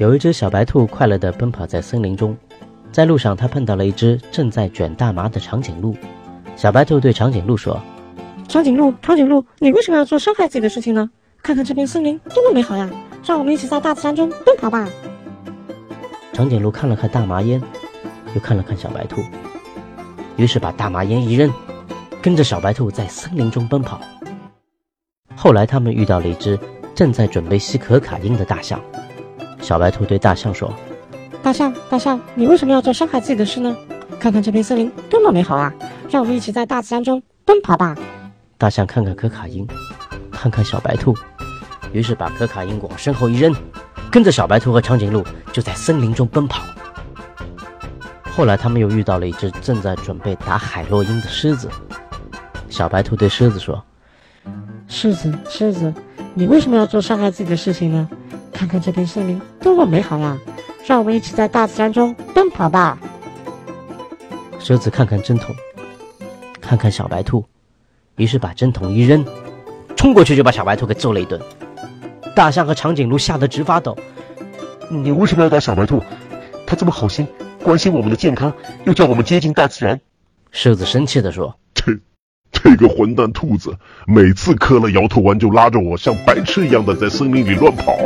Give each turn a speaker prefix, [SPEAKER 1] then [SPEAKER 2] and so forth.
[SPEAKER 1] 有一只小白兔快乐地奔跑在森林中，在路上，它碰到了一只正在卷大麻的长颈鹿。小白兔对长颈鹿说：“
[SPEAKER 2] 长颈鹿，长颈鹿，你为什么要做伤害自己的事情呢？看看这片森林多么美好呀！让我们一起在大自然中奔跑吧。”
[SPEAKER 1] 长颈鹿看了看大麻烟，又看了看小白兔，于是把大麻烟一扔，跟着小白兔在森林中奔跑。后来，他们遇到了一只正在准备吸可卡因的大象。小白兔对大象说：“
[SPEAKER 2] 大象，大象，你为什么要做伤害自己的事呢？看看这片森林多么美好啊！让我们一起在大自然中奔跑吧。”
[SPEAKER 1] 大象看看可卡因，看看小白兔，于是把可卡因往身后一扔，跟着小白兔和长颈鹿就在森林中奔跑。后来，他们又遇到了一只正在准备打海洛因的狮子。小白兔对狮子说：“
[SPEAKER 2] 狮子，狮子，你为什么要做伤害自己的事情呢？”看看这片森林多么美好呀！让我们一起在大自然中奔跑吧。
[SPEAKER 1] 狮子看看针筒，看看小白兔，于是把针筒一扔，冲过去就把小白兔给揍了一顿。大象和长颈鹿吓得直发抖。
[SPEAKER 3] 你为什么要打小白兔？它这么好心，关心我们的健康，又叫我们接近大自然。
[SPEAKER 1] 狮子生气地说：“
[SPEAKER 4] 这，这个混蛋兔子，每次磕了摇头丸就拉着我像白痴一样的在森林里乱跑。”